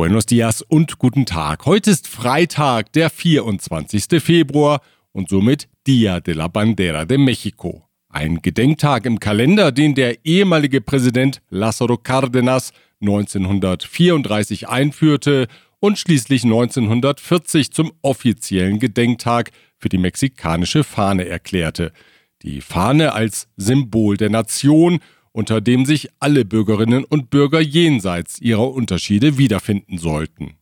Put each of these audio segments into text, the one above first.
Buenos dias und guten Tag. Heute ist Freitag, der 24. Februar und somit Dia de la Bandera de Mexico. Ein Gedenktag im Kalender, den der ehemalige Präsident Lázaro Cárdenas 1934 einführte und schließlich 1940 zum offiziellen Gedenktag für die mexikanische Fahne erklärte. Die Fahne als Symbol der Nation unter dem sich alle Bürgerinnen und Bürger jenseits ihrer Unterschiede wiederfinden sollten.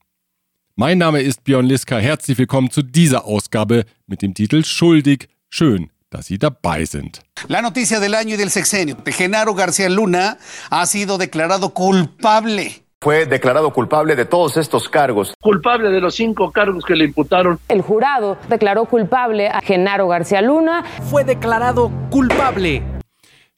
Mein Name ist Björn Liska. Herzlich willkommen zu dieser Ausgabe mit dem Titel Schuldig. Schön, dass Sie dabei sind. La noticia del año y del sexenio. Genaro García Luna ha sido declarado culpable. Fue declarado culpable de todos estos cargos. Culpable de los cinco cargos que le imputaron. El jurado declaró culpable a Genaro García Luna. Fue declarado culpable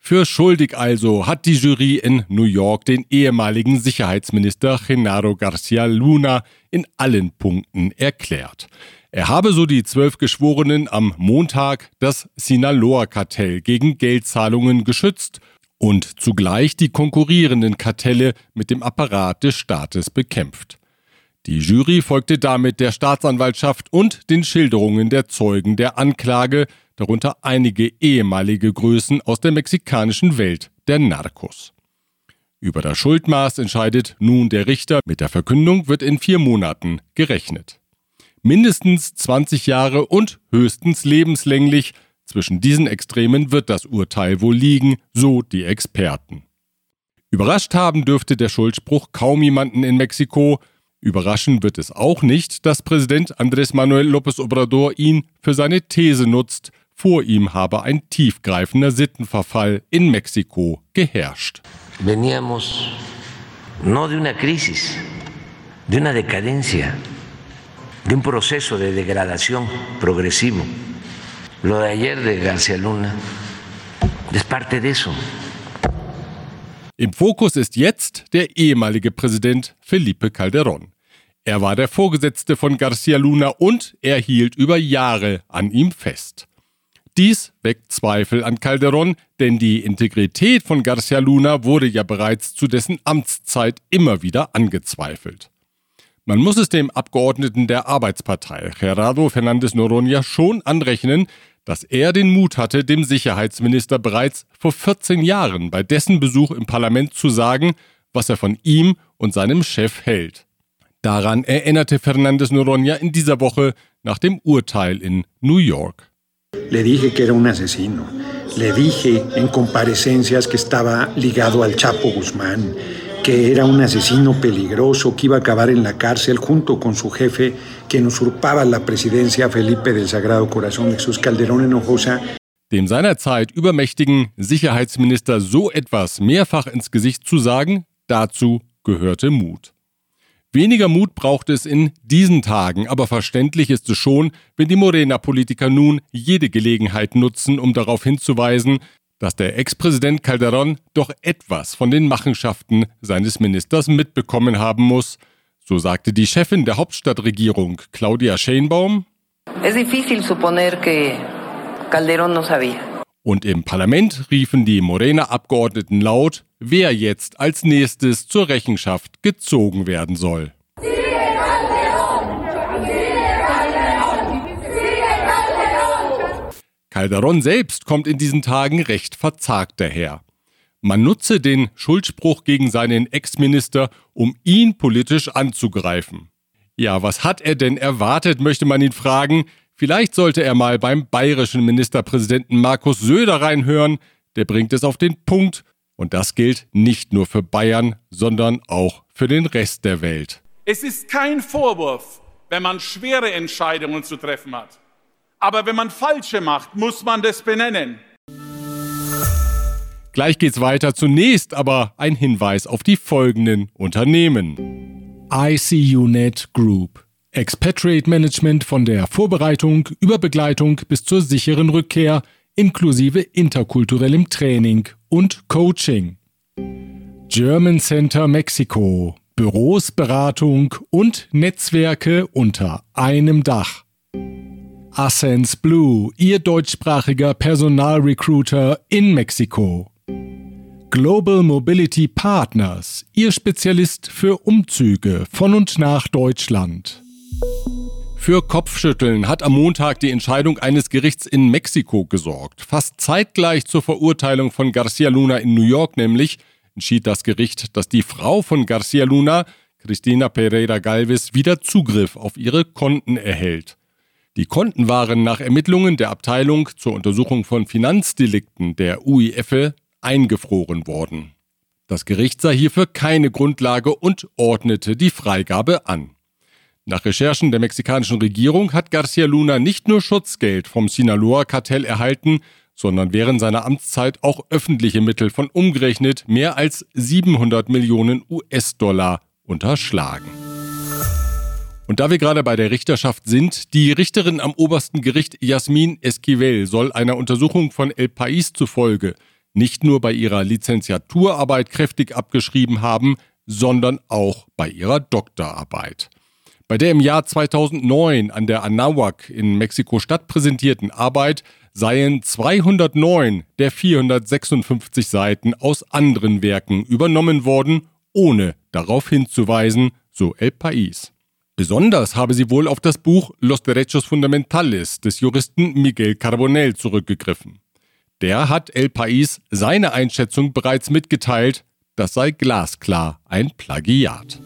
für schuldig also hat die Jury in New York den ehemaligen Sicherheitsminister Genaro Garcia Luna in allen Punkten erklärt. Er habe so die zwölf Geschworenen am Montag das Sinaloa-Kartell gegen Geldzahlungen geschützt und zugleich die konkurrierenden Kartelle mit dem Apparat des Staates bekämpft. Die Jury folgte damit der Staatsanwaltschaft und den Schilderungen der Zeugen der Anklage, darunter einige ehemalige Größen aus der mexikanischen Welt der Narcos. Über das Schuldmaß entscheidet nun der Richter. Mit der Verkündung wird in vier Monaten gerechnet. Mindestens 20 Jahre und höchstens lebenslänglich. Zwischen diesen Extremen wird das Urteil wohl liegen, so die Experten. Überrascht haben dürfte der Schuldspruch kaum jemanden in Mexiko. Überraschen wird es auch nicht, dass Präsident Andrés Manuel López Obrador ihn für seine These nutzt, vor ihm habe ein tiefgreifender Sittenverfall in Mexiko geherrscht. Veníamos no de una crisis, de una decadencia, de un proceso de degradación progresivo. Lo de ayer de García Luna es parte de eso. Im Fokus ist jetzt der ehemalige Präsident Felipe Calderón. Er war der Vorgesetzte von Garcia Luna und er hielt über Jahre an ihm fest. Dies weckt Zweifel an Calderón, denn die Integrität von Garcia Luna wurde ja bereits zu dessen Amtszeit immer wieder angezweifelt. Man muss es dem Abgeordneten der Arbeitspartei, Gerardo Fernández Noronha, schon anrechnen, dass er den Mut hatte, dem Sicherheitsminister bereits vor 14 Jahren bei dessen Besuch im Parlament zu sagen, was er von ihm und seinem Chef hält. Daran erinnerte Fernández Noronha in dieser Woche nach dem Urteil in New York. Le dije que era un asesino. Le dije en comparecencias que estaba ligado al Chapo Guzmán, que era un asesino peligroso que iba a acabar en la cárcel junto con su jefe, quien usurpaba la presidencia Felipe del Sagrado Corazón Jesús Calderón Hinojosa. Dem seinerzeit übermächtigen Sicherheitsminister so etwas mehrfach ins Gesicht zu sagen, dazu gehörte Mut. Weniger Mut braucht es in diesen Tagen, aber verständlich ist es schon, wenn die Morena-Politiker nun jede Gelegenheit nutzen, um darauf hinzuweisen, dass der Ex-Präsident Calderón doch etwas von den Machenschaften seines Ministers mitbekommen haben muss. So sagte die Chefin der Hauptstadtregierung, Claudia Scheinbaum. Es difícil suponer que Calderón no sabía. Und im Parlament riefen die Morena-Abgeordneten laut, wer jetzt als nächstes zur Rechenschaft gezogen werden soll. Calderon selbst kommt in diesen Tagen recht verzagt daher. Man nutze den Schuldspruch gegen seinen Ex-Minister, um ihn politisch anzugreifen. Ja, was hat er denn erwartet, möchte man ihn fragen, Vielleicht sollte er mal beim bayerischen Ministerpräsidenten Markus Söder reinhören, der bringt es auf den Punkt und das gilt nicht nur für Bayern, sondern auch für den Rest der Welt. Es ist kein Vorwurf, wenn man schwere Entscheidungen zu treffen hat. Aber wenn man falsche macht, muss man das benennen. Gleich geht's weiter. Zunächst aber ein Hinweis auf die folgenden Unternehmen. ICUNet Group Expatriate Management von der Vorbereitung über Begleitung bis zur sicheren Rückkehr inklusive interkulturellem Training und Coaching. German Center Mexiko Büros, Beratung und Netzwerke unter einem Dach. Ascens Blue, Ihr deutschsprachiger Personalrecruiter in Mexiko. Global Mobility Partners, Ihr Spezialist für Umzüge von und nach Deutschland. Für Kopfschütteln hat am Montag die Entscheidung eines Gerichts in Mexiko gesorgt. Fast zeitgleich zur Verurteilung von Garcia Luna in New York nämlich entschied das Gericht, dass die Frau von Garcia Luna, Cristina Pereira Galvez, wieder Zugriff auf ihre Konten erhält. Die Konten waren nach Ermittlungen der Abteilung zur Untersuchung von Finanzdelikten der UIF eingefroren worden. Das Gericht sah hierfür keine Grundlage und ordnete die Freigabe an. Nach Recherchen der mexikanischen Regierung hat Garcia Luna nicht nur Schutzgeld vom Sinaloa-Kartell erhalten, sondern während seiner Amtszeit auch öffentliche Mittel von umgerechnet mehr als 700 Millionen US-Dollar unterschlagen. Und da wir gerade bei der Richterschaft sind, die Richterin am obersten Gericht Jasmin Esquivel soll einer Untersuchung von El País zufolge nicht nur bei ihrer Lizenziaturarbeit kräftig abgeschrieben haben, sondern auch bei ihrer Doktorarbeit. Bei der im Jahr 2009 an der Anahuac in Mexiko-Stadt präsentierten Arbeit seien 209 der 456 Seiten aus anderen Werken übernommen worden, ohne darauf hinzuweisen, so El País. Besonders habe sie wohl auf das Buch Los Derechos Fundamentales des Juristen Miguel Carbonell zurückgegriffen. Der hat El País seine Einschätzung bereits mitgeteilt, das sei glasklar ein Plagiat.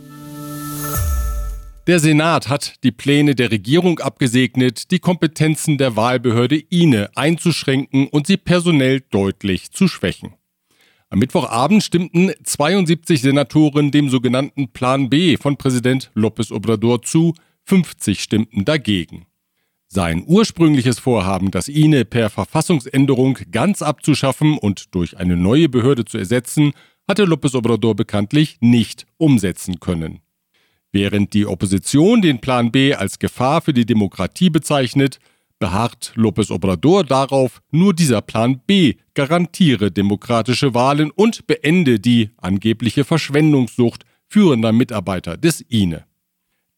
Der Senat hat die Pläne der Regierung abgesegnet, die Kompetenzen der Wahlbehörde INE einzuschränken und sie personell deutlich zu schwächen. Am Mittwochabend stimmten 72 Senatoren dem sogenannten Plan B von Präsident López Obrador zu, 50 stimmten dagegen. Sein ursprüngliches Vorhaben, das INE per Verfassungsänderung ganz abzuschaffen und durch eine neue Behörde zu ersetzen, hatte López Obrador bekanntlich nicht umsetzen können. Während die Opposition den Plan B als Gefahr für die Demokratie bezeichnet, beharrt López Obrador darauf, nur dieser Plan B garantiere demokratische Wahlen und beende die angebliche Verschwendungssucht führender Mitarbeiter des INE.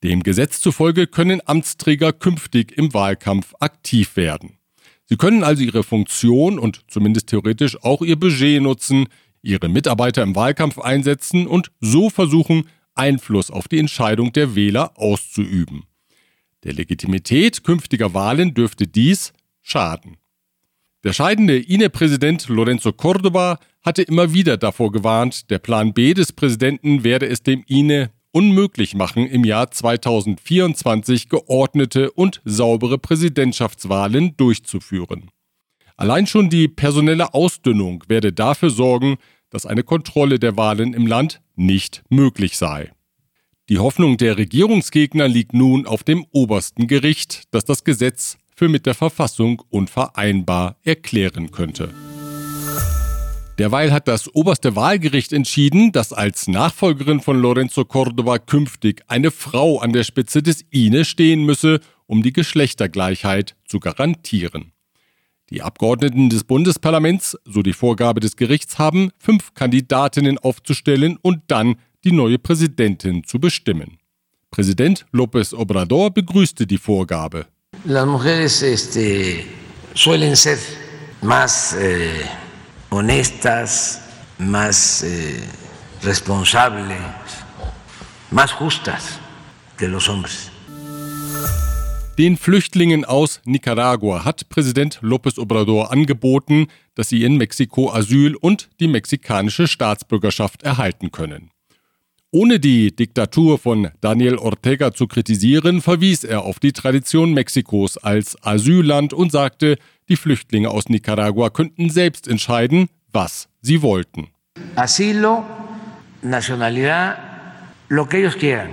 Dem Gesetz zufolge können Amtsträger künftig im Wahlkampf aktiv werden. Sie können also ihre Funktion und zumindest theoretisch auch ihr Budget nutzen, ihre Mitarbeiter im Wahlkampf einsetzen und so versuchen, Einfluss auf die Entscheidung der Wähler auszuüben. Der Legitimität künftiger Wahlen dürfte dies schaden. Der scheidende INE-Präsident Lorenzo Cordoba hatte immer wieder davor gewarnt, der Plan B des Präsidenten werde es dem INE unmöglich machen, im Jahr 2024 geordnete und saubere Präsidentschaftswahlen durchzuführen. Allein schon die personelle Ausdünnung werde dafür sorgen, dass eine Kontrolle der Wahlen im Land nicht möglich sei. Die Hoffnung der Regierungsgegner liegt nun auf dem obersten Gericht, das das Gesetz für mit der Verfassung unvereinbar erklären könnte. Derweil hat das oberste Wahlgericht entschieden, dass als Nachfolgerin von Lorenzo Córdoba künftig eine Frau an der Spitze des INE stehen müsse, um die Geschlechtergleichheit zu garantieren. Die Abgeordneten des Bundesparlaments, so die Vorgabe des Gerichts, haben fünf Kandidatinnen aufzustellen und dann die neue Präsidentin zu bestimmen. Präsident López Obrador begrüßte die Vorgabe. Las mujeres este, suelen ser más eh honestas, más eh, responsables, más justas que los hombres. Den Flüchtlingen aus Nicaragua hat Präsident López Obrador angeboten, dass sie in Mexiko Asyl und die mexikanische Staatsbürgerschaft erhalten können. Ohne die Diktatur von Daniel Ortega zu kritisieren, verwies er auf die Tradition Mexikos als Asylland und sagte, die Flüchtlinge aus Nicaragua könnten selbst entscheiden, was sie wollten. Asilo, Nacionalidad, lo que ellos quieran.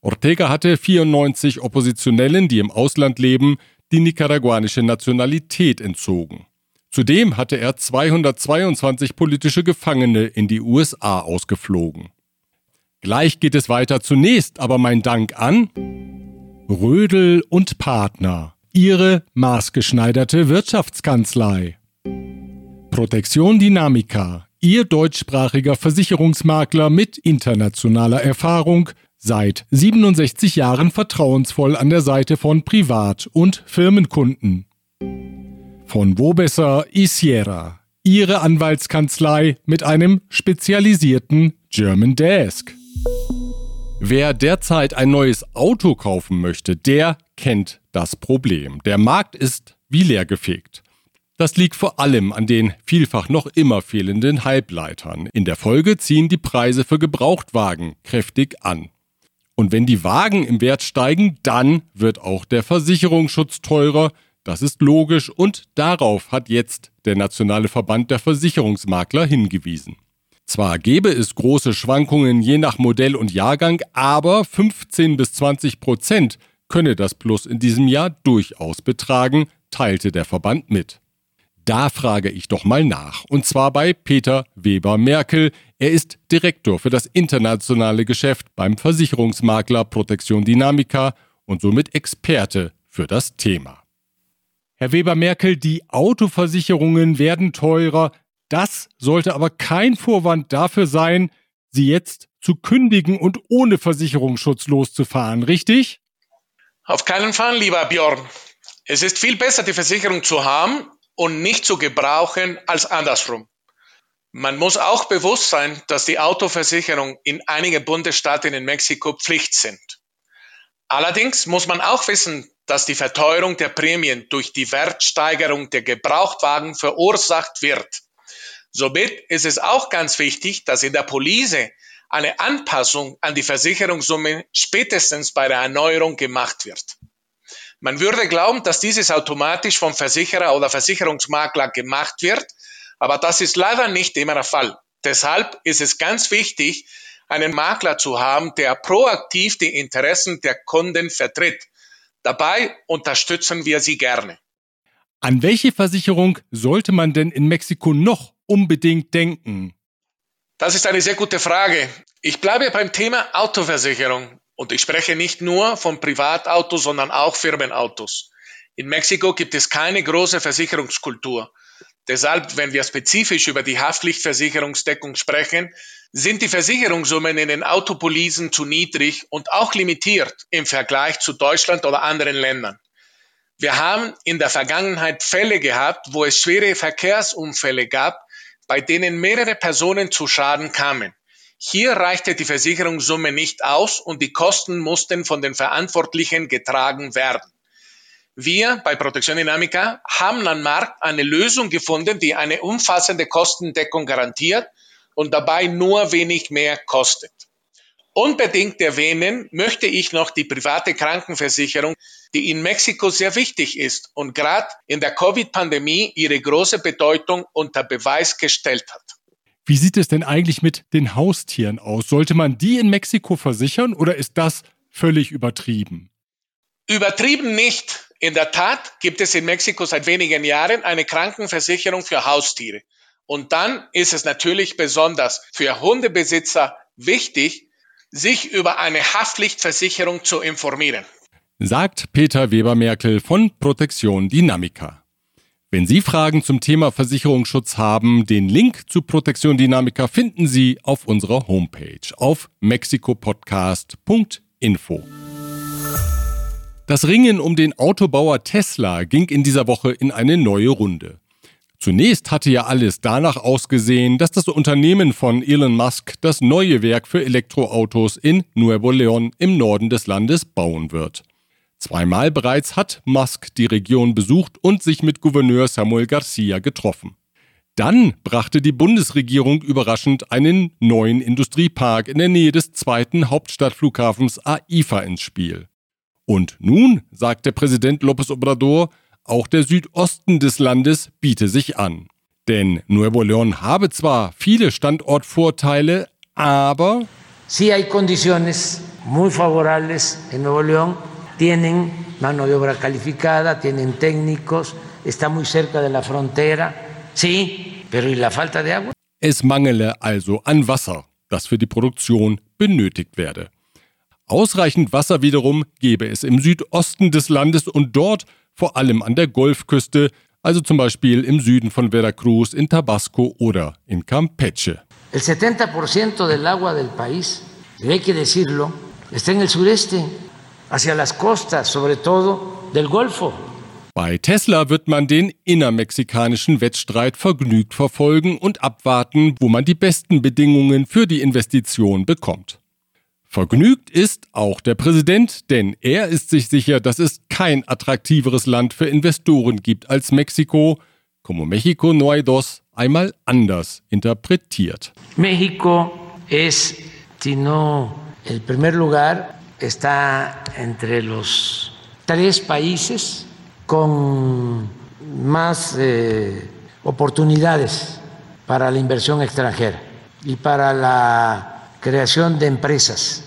Ortega hatte 94 Oppositionellen, die im Ausland leben, die nicaraguanische Nationalität entzogen. Zudem hatte er 222 politische Gefangene in die USA ausgeflogen. Gleich geht es weiter. Zunächst aber mein Dank an Rödel und Partner, Ihre maßgeschneiderte Wirtschaftskanzlei. Protection Dynamica, Ihr deutschsprachiger Versicherungsmakler mit internationaler Erfahrung, seit 67 Jahren vertrauensvoll an der Seite von Privat- und Firmenkunden. Von Wobesser Isiera, Ihre Anwaltskanzlei mit einem spezialisierten German Desk. Wer derzeit ein neues Auto kaufen möchte, der kennt das Problem. Der Markt ist wie leergefegt. Das liegt vor allem an den vielfach noch immer fehlenden Halbleitern. In der Folge ziehen die Preise für Gebrauchtwagen kräftig an. Und wenn die Wagen im Wert steigen, dann wird auch der Versicherungsschutz teurer. Das ist logisch und darauf hat jetzt der Nationale Verband der Versicherungsmakler hingewiesen. Zwar gäbe es große Schwankungen je nach Modell und Jahrgang, aber 15 bis 20 Prozent könne das Plus in diesem Jahr durchaus betragen, teilte der Verband mit. Da frage ich doch mal nach, und zwar bei Peter Weber Merkel. Er ist Direktor für das internationale Geschäft beim Versicherungsmakler Protection Dynamica und somit Experte für das Thema. Herr Weber Merkel, die Autoversicherungen werden teurer. Das sollte aber kein Vorwand dafür sein, sie jetzt zu kündigen und ohne Versicherungsschutz loszufahren, richtig? Auf keinen Fall, lieber Björn. Es ist viel besser, die Versicherung zu haben und nicht zu gebrauchen als andersrum. Man muss auch bewusst sein, dass die Autoversicherung in einigen Bundesstaaten in Mexiko Pflicht sind. Allerdings muss man auch wissen, dass die Verteuerung der Prämien durch die Wertsteigerung der Gebrauchtwagen verursacht wird. Somit ist es auch ganz wichtig, dass in der Police eine Anpassung an die Versicherungssumme spätestens bei der Erneuerung gemacht wird. Man würde glauben, dass dieses automatisch vom Versicherer oder Versicherungsmakler gemacht wird, aber das ist leider nicht immer der Fall. Deshalb ist es ganz wichtig, einen Makler zu haben, der proaktiv die Interessen der Kunden vertritt. Dabei unterstützen wir sie gerne. An welche Versicherung sollte man denn in Mexiko noch unbedingt denken? Das ist eine sehr gute Frage. Ich bleibe beim Thema Autoversicherung und ich spreche nicht nur von Privatautos, sondern auch Firmenautos. In Mexiko gibt es keine große Versicherungskultur. Deshalb, wenn wir spezifisch über die Haftpflichtversicherungsdeckung sprechen, sind die Versicherungssummen in den Autopolisen zu niedrig und auch limitiert im Vergleich zu Deutschland oder anderen Ländern. Wir haben in der Vergangenheit Fälle gehabt, wo es schwere Verkehrsunfälle gab, bei denen mehrere Personen zu Schaden kamen. Hier reichte die Versicherungssumme nicht aus und die Kosten mussten von den Verantwortlichen getragen werden. Wir bei Protection Dynamica haben am Markt eine Lösung gefunden, die eine umfassende Kostendeckung garantiert und dabei nur wenig mehr kostet. Unbedingt erwähnen möchte ich noch die private Krankenversicherung, die in Mexiko sehr wichtig ist und gerade in der Covid-Pandemie ihre große Bedeutung unter Beweis gestellt hat. Wie sieht es denn eigentlich mit den Haustieren aus? Sollte man die in Mexiko versichern oder ist das völlig übertrieben? Übertrieben nicht. In der Tat gibt es in Mexiko seit wenigen Jahren eine Krankenversicherung für Haustiere. Und dann ist es natürlich besonders für Hundebesitzer wichtig, sich über eine Haftpflichtversicherung zu informieren. Sagt Peter Weber-Merkel von Protection Dynamica. Wenn Sie Fragen zum Thema Versicherungsschutz haben, den Link zu Protection Dynamica finden Sie auf unserer Homepage auf mexikopodcast.info. Das Ringen um den Autobauer Tesla ging in dieser Woche in eine neue Runde. Zunächst hatte ja alles danach ausgesehen, dass das Unternehmen von Elon Musk das neue Werk für Elektroautos in Nuevo León im Norden des Landes bauen wird. Zweimal bereits hat Musk die Region besucht und sich mit Gouverneur Samuel Garcia getroffen. Dann brachte die Bundesregierung überraschend einen neuen Industriepark in der Nähe des zweiten Hauptstadtflughafens AIFA ins Spiel. Und nun, sagt der Präsident López Obrador, auch der Südosten des Landes biete sich an. Denn Nuevo León habe zwar viele Standortvorteile, aber sí hay condiciones muy favorables en Nuevo León. Tienen mano de obra calificada, tienen técnicos, está muy cerca de la frontera. Sí, pero ¿y la falta de agua? Es mangele also an Wasser, das für die Produktion benötigt werde. Ausreichend Wasser wiederum gebe es im Südosten des Landes und dort vor allem an der Golfküste, also zum Beispiel im Süden von Veracruz, in Tabasco oder in Campeche. El 70% del agua del país, y hay que decirlo, está en el sureste, hacia las costas, sobre todo del Golfo. Bei Tesla wird man den innermexikanischen Wettstreit vergnügt verfolgen und abwarten, wo man die besten Bedingungen für die Investition bekommt. Vergnügt ist auch der Präsident, denn er ist sich sicher, dass es kein attraktiveres Land für Investoren gibt als Mexiko, como México no hay dos einmal anders interpretiert. México es, si no el primer lugar, está entre los tres países con más eh, oportunidades para la inversión extranjera y para la creación de empresas.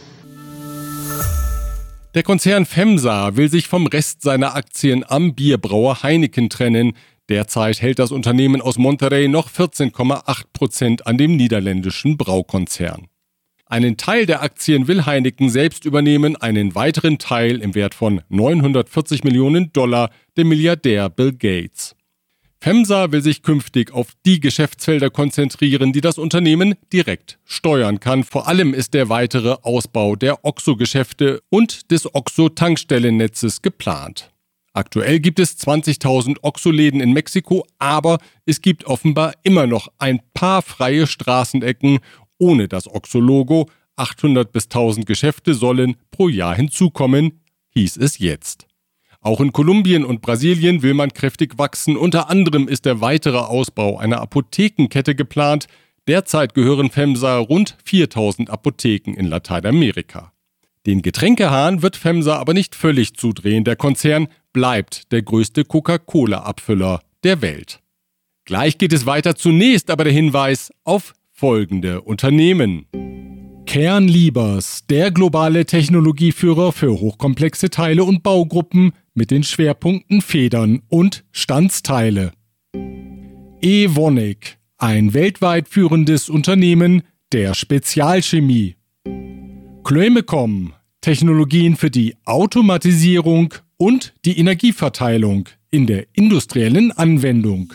Der Konzern FEMSA will sich vom Rest seiner Aktien am Bierbrauer Heineken trennen. Derzeit hält das Unternehmen aus Monterrey noch 14,8 Prozent an dem niederländischen Braukonzern. Einen Teil der Aktien will Heineken selbst übernehmen, einen weiteren Teil im Wert von 940 Millionen Dollar der Milliardär Bill Gates. FEMSA will sich künftig auf die Geschäftsfelder konzentrieren, die das Unternehmen direkt steuern kann. Vor allem ist der weitere Ausbau der OXO-Geschäfte und des OXO-Tankstellennetzes geplant. Aktuell gibt es 20.000 OXO-Läden in Mexiko, aber es gibt offenbar immer noch ein paar freie Straßenecken ohne das OXO-Logo. 800 bis 1000 Geschäfte sollen pro Jahr hinzukommen, hieß es jetzt. Auch in Kolumbien und Brasilien will man kräftig wachsen. Unter anderem ist der weitere Ausbau einer Apothekenkette geplant. Derzeit gehören FEMSA rund 4000 Apotheken in Lateinamerika. Den Getränkehahn wird FEMSA aber nicht völlig zudrehen. Der Konzern bleibt der größte Coca-Cola-Abfüller der Welt. Gleich geht es weiter. Zunächst aber der Hinweis auf folgende Unternehmen. Kernliebers, der globale Technologieführer für hochkomplexe Teile und Baugruppen mit den Schwerpunkten Federn und Standsteile. Evonik, ein weltweit führendes Unternehmen der Spezialchemie. Chloemecom, Technologien für die Automatisierung und die Energieverteilung in der industriellen Anwendung.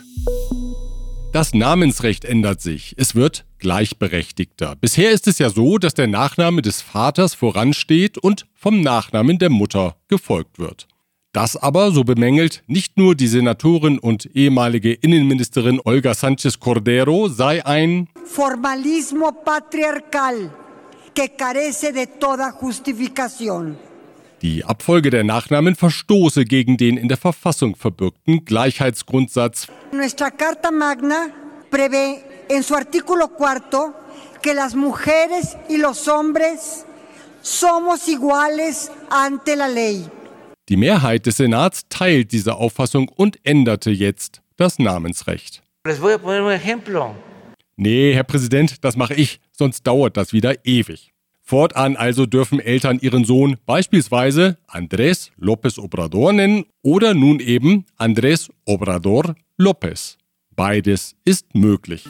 Das Namensrecht ändert sich. Es wird gleichberechtigter. Bisher ist es ja so, dass der Nachname des Vaters voransteht und vom Nachnamen der Mutter gefolgt wird. Das aber, so bemängelt, nicht nur die Senatorin und ehemalige Innenministerin Olga Sanchez Cordero sei ein Formalismo patriarcal que carece de toda justificación. Die Abfolge der Nachnamen verstoße gegen den in der Verfassung verbürgten Gleichheitsgrundsatz. Nuestra Carta Magna prevé en su artículo cuarto que las mujeres y los hombres somos iguales ante la ley. Die Mehrheit des Senats teilt diese Auffassung und änderte jetzt das Namensrecht. Nee, Herr Präsident, das mache ich, sonst dauert das wieder ewig. Fortan also dürfen Eltern ihren Sohn beispielsweise Andrés López Obrador nennen oder nun eben Andrés Obrador López. Beides ist möglich.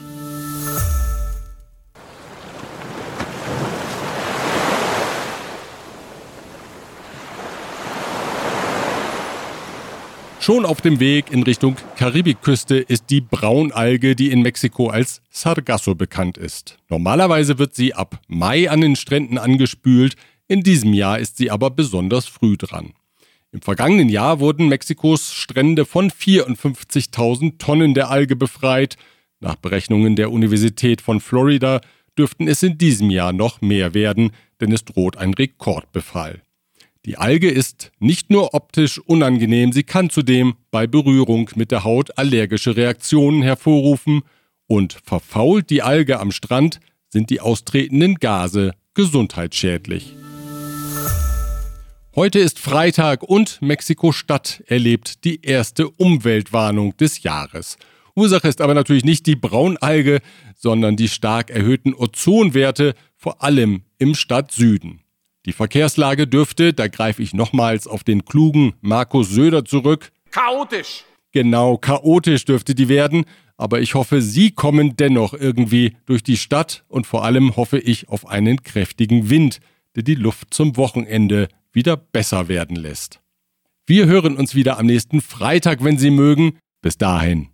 Schon auf dem Weg in Richtung Karibikküste ist die Braunalge, die in Mexiko als Sargasso bekannt ist. Normalerweise wird sie ab Mai an den Stränden angespült, in diesem Jahr ist sie aber besonders früh dran. Im vergangenen Jahr wurden Mexikos Strände von 54.000 Tonnen der Alge befreit. Nach Berechnungen der Universität von Florida dürften es in diesem Jahr noch mehr werden, denn es droht ein Rekordbefall. Die Alge ist nicht nur optisch unangenehm, sie kann zudem bei Berührung mit der Haut allergische Reaktionen hervorrufen und verfault die Alge am Strand, sind die austretenden Gase gesundheitsschädlich. Heute ist Freitag und Mexiko-Stadt erlebt die erste Umweltwarnung des Jahres. Ursache ist aber natürlich nicht die Braunalge, sondern die stark erhöhten Ozonwerte, vor allem im Stadtsüden. Die Verkehrslage dürfte, da greife ich nochmals auf den klugen Markus Söder zurück. Chaotisch. Genau, chaotisch dürfte die werden, aber ich hoffe, Sie kommen dennoch irgendwie durch die Stadt und vor allem hoffe ich auf einen kräftigen Wind, der die Luft zum Wochenende wieder besser werden lässt. Wir hören uns wieder am nächsten Freitag, wenn Sie mögen. Bis dahin.